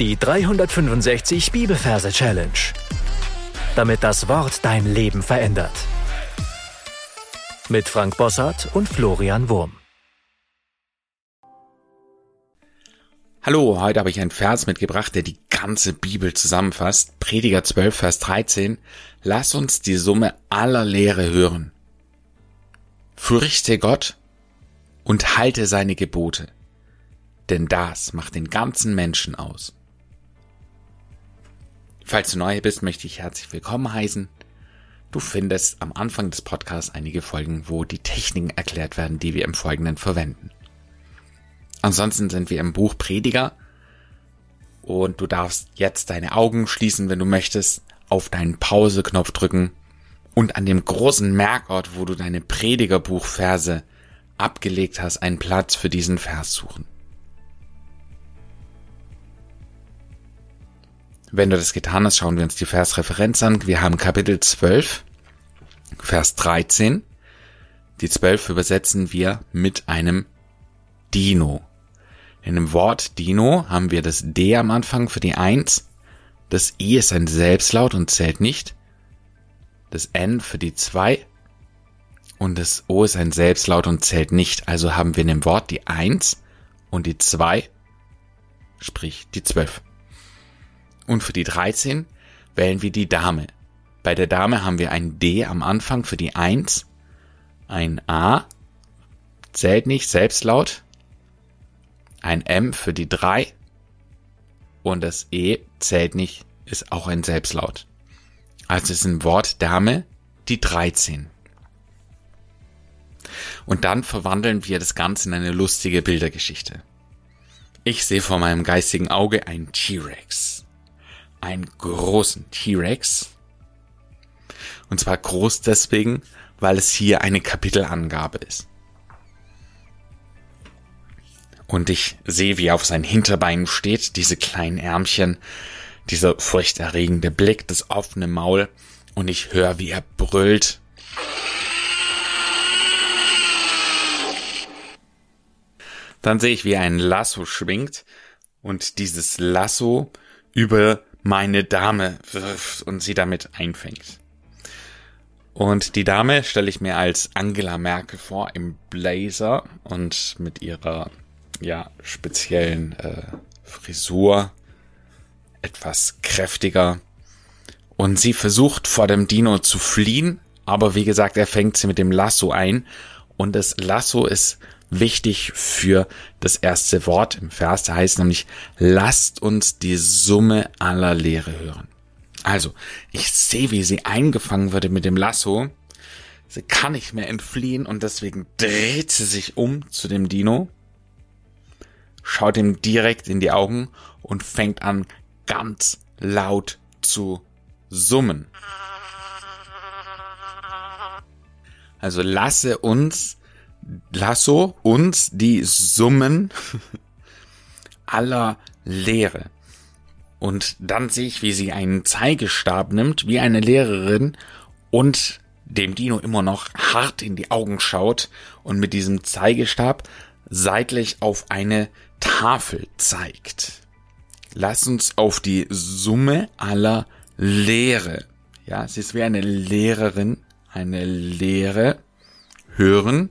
Die 365 Bibelverse Challenge. Damit das Wort dein Leben verändert. Mit Frank Bossart und Florian Wurm. Hallo, heute habe ich einen Vers mitgebracht, der die ganze Bibel zusammenfasst. Prediger 12, Vers 13. Lass uns die Summe aller Lehre hören. Fürchte Gott und halte seine Gebote, denn das macht den ganzen Menschen aus. Falls du neu bist, möchte ich herzlich willkommen heißen. Du findest am Anfang des Podcasts einige Folgen, wo die Techniken erklärt werden, die wir im Folgenden verwenden. Ansonsten sind wir im Buch Prediger und du darfst jetzt deine Augen schließen, wenn du möchtest, auf deinen Pause-Knopf drücken und an dem großen Merkort, wo du deine Predigerbuchverse abgelegt hast, einen Platz für diesen Vers suchen. Wenn du das getan hast, schauen wir uns die Versreferenz an. Wir haben Kapitel 12, Vers 13. Die 12 übersetzen wir mit einem Dino. In dem Wort Dino haben wir das D am Anfang für die 1. Das I ist ein Selbstlaut und zählt nicht. Das N für die 2. Und das O ist ein Selbstlaut und zählt nicht. Also haben wir in dem Wort die 1 und die 2, sprich die 12. Und für die 13 wählen wir die Dame. Bei der Dame haben wir ein D am Anfang für die 1, ein A, zählt nicht, Selbstlaut, ein M für die 3 und das E zählt nicht, ist auch ein Selbstlaut. Also ist ein Wort Dame die 13. Und dann verwandeln wir das Ganze in eine lustige Bildergeschichte. Ich sehe vor meinem geistigen Auge einen T-Rex einen großen T-Rex. Und zwar groß deswegen, weil es hier eine Kapitelangabe ist. Und ich sehe, wie er auf seinen Hinterbeinen steht, diese kleinen Ärmchen, dieser furchterregende Blick, das offene Maul, und ich höre, wie er brüllt. Dann sehe ich, wie er ein Lasso schwingt und dieses Lasso über meine Dame wirft und sie damit einfängt. Und die Dame stelle ich mir als Angela Merkel vor im Blazer und mit ihrer ja speziellen äh, Frisur etwas kräftiger. Und sie versucht vor dem Dino zu fliehen, aber wie gesagt, er fängt sie mit dem Lasso ein und das Lasso ist wichtig für das erste Wort im Vers. Da heißt nämlich, lasst uns die Summe aller Lehre hören. Also, ich sehe, wie sie eingefangen wurde mit dem Lasso. Sie kann nicht mehr entfliehen und deswegen dreht sie sich um zu dem Dino, schaut ihm direkt in die Augen und fängt an, ganz laut zu summen. Also lasse uns Lasso uns die Summen aller Lehre. Und dann sehe ich, wie sie einen Zeigestab nimmt, wie eine Lehrerin, und dem Dino immer noch hart in die Augen schaut und mit diesem Zeigestab seitlich auf eine Tafel zeigt. Lass uns auf die Summe aller Lehre, ja, sie ist wie eine Lehrerin, eine Lehre hören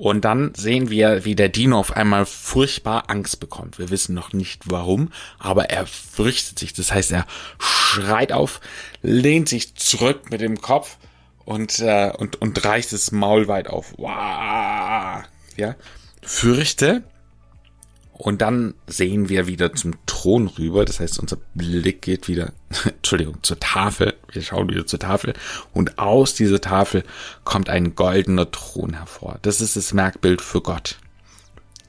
und dann sehen wir, wie der Dino auf einmal furchtbar Angst bekommt. Wir wissen noch nicht warum, aber er fürchtet sich. Das heißt, er schreit auf, lehnt sich zurück mit dem Kopf und, äh, und, und reißt das Maul weit auf. Wow. Ja. Fürchte, und dann sehen wir wieder zum Thron rüber. Das heißt, unser Blick geht wieder, Entschuldigung, zur Tafel. Wir schauen wieder zur Tafel. Und aus dieser Tafel kommt ein goldener Thron hervor. Das ist das Merkbild für Gott.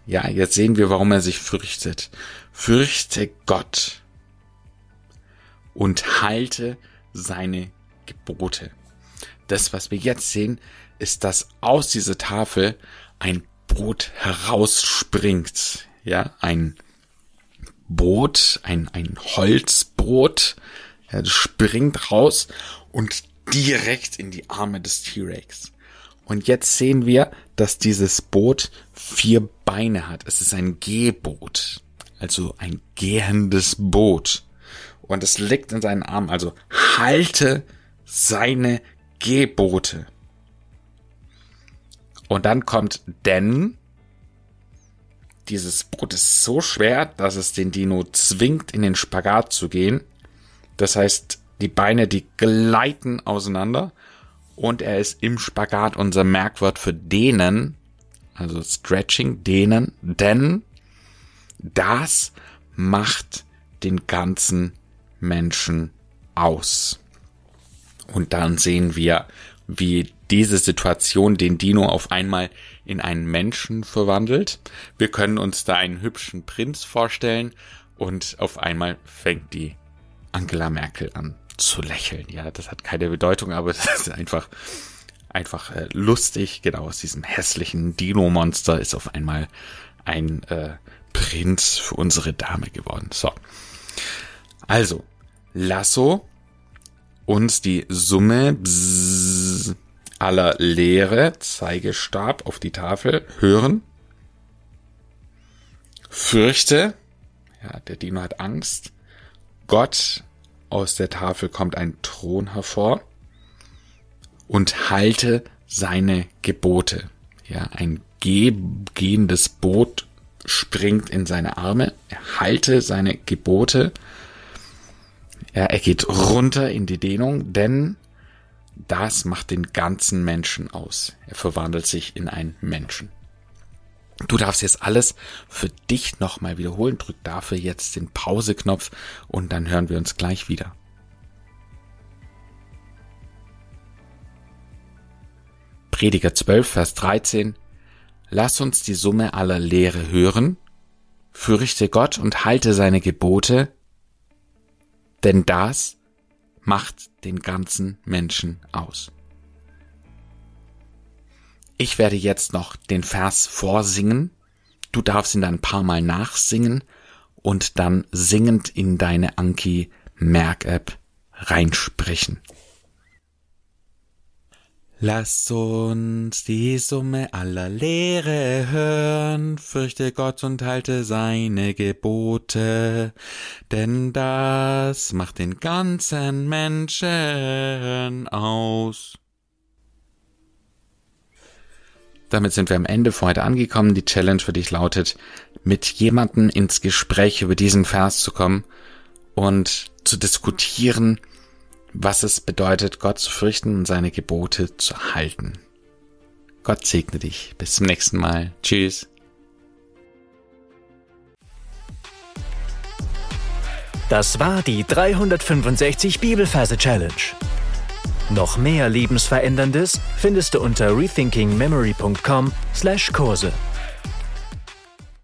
Ja, jetzt sehen wir, warum er sich fürchtet. Fürchte Gott und halte seine Gebote. Das, was wir jetzt sehen, ist, dass aus dieser Tafel ein Brot herausspringt ja, ein Boot, ein, ein Holzboot, ja, das springt raus und direkt in die Arme des T-Rex. Und jetzt sehen wir, dass dieses Boot vier Beine hat. Es ist ein Gehboot. also ein gehendes Boot. Und es liegt in seinen Armen, also halte seine Gebote. Und dann kommt denn, dieses Boot ist so schwer, dass es den Dino zwingt, in den Spagat zu gehen. Das heißt, die Beine, die gleiten auseinander und er ist im Spagat unser Merkwort für dehnen, also Stretching, dehnen, denn das macht den ganzen Menschen aus. Und dann sehen wir, wie diese Situation den Dino auf einmal in einen Menschen verwandelt. Wir können uns da einen hübschen Prinz vorstellen und auf einmal fängt die Angela Merkel an zu lächeln. Ja, das hat keine Bedeutung, aber das ist einfach einfach äh, lustig. Genau aus diesem hässlichen Dino-Monster ist auf einmal ein äh, Prinz für unsere Dame geworden. So. Also, Lasso uns die Summe bzz, aller Lehre, Zeigestab auf die Tafel, hören. Fürchte, ja, der Dino hat Angst. Gott, aus der Tafel kommt ein Thron hervor. Und halte seine Gebote. Ja, ein gehendes Boot springt in seine Arme. Er halte seine Gebote. Ja, er geht runter in die Dehnung, denn das macht den ganzen Menschen aus. Er verwandelt sich in einen Menschen. Du darfst jetzt alles für dich nochmal wiederholen. Drück dafür jetzt den Pause-Knopf und dann hören wir uns gleich wieder. Prediger 12, Vers 13. Lass uns die Summe aller Lehre hören, fürchte Gott und halte seine Gebote, denn das macht den ganzen Menschen aus. Ich werde jetzt noch den Vers vorsingen, du darfst ihn dann ein paar Mal nachsingen und dann singend in deine Anki Merk App reinsprechen. Lass uns die Summe aller Lehre hören, fürchte Gott und halte seine Gebote, denn das macht den ganzen Menschen aus. Damit sind wir am Ende für heute angekommen. Die Challenge für dich lautet, mit jemandem ins Gespräch über diesen Vers zu kommen und zu diskutieren, was es bedeutet, Gott zu fürchten und seine Gebote zu halten. Gott segne dich. Bis zum nächsten Mal. Tschüss. Das war die 365 Bibelferse Challenge. Noch mehr Lebensveränderndes findest du unter rethinkingmemory.com/Kurse.